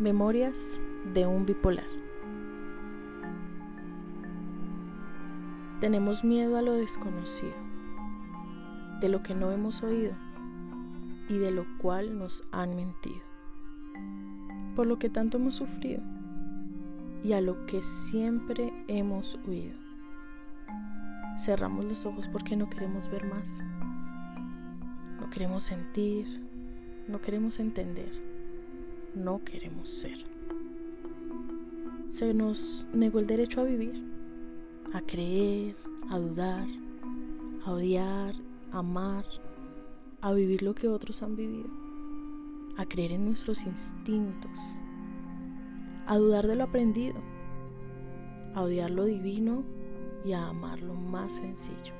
Memorias de un bipolar. Tenemos miedo a lo desconocido, de lo que no hemos oído y de lo cual nos han mentido, por lo que tanto hemos sufrido y a lo que siempre hemos huido. Cerramos los ojos porque no queremos ver más, no queremos sentir, no queremos entender no queremos ser. Se nos negó el derecho a vivir, a creer, a dudar, a odiar, a amar, a vivir lo que otros han vivido, a creer en nuestros instintos, a dudar de lo aprendido, a odiar lo divino y a amar lo más sencillo.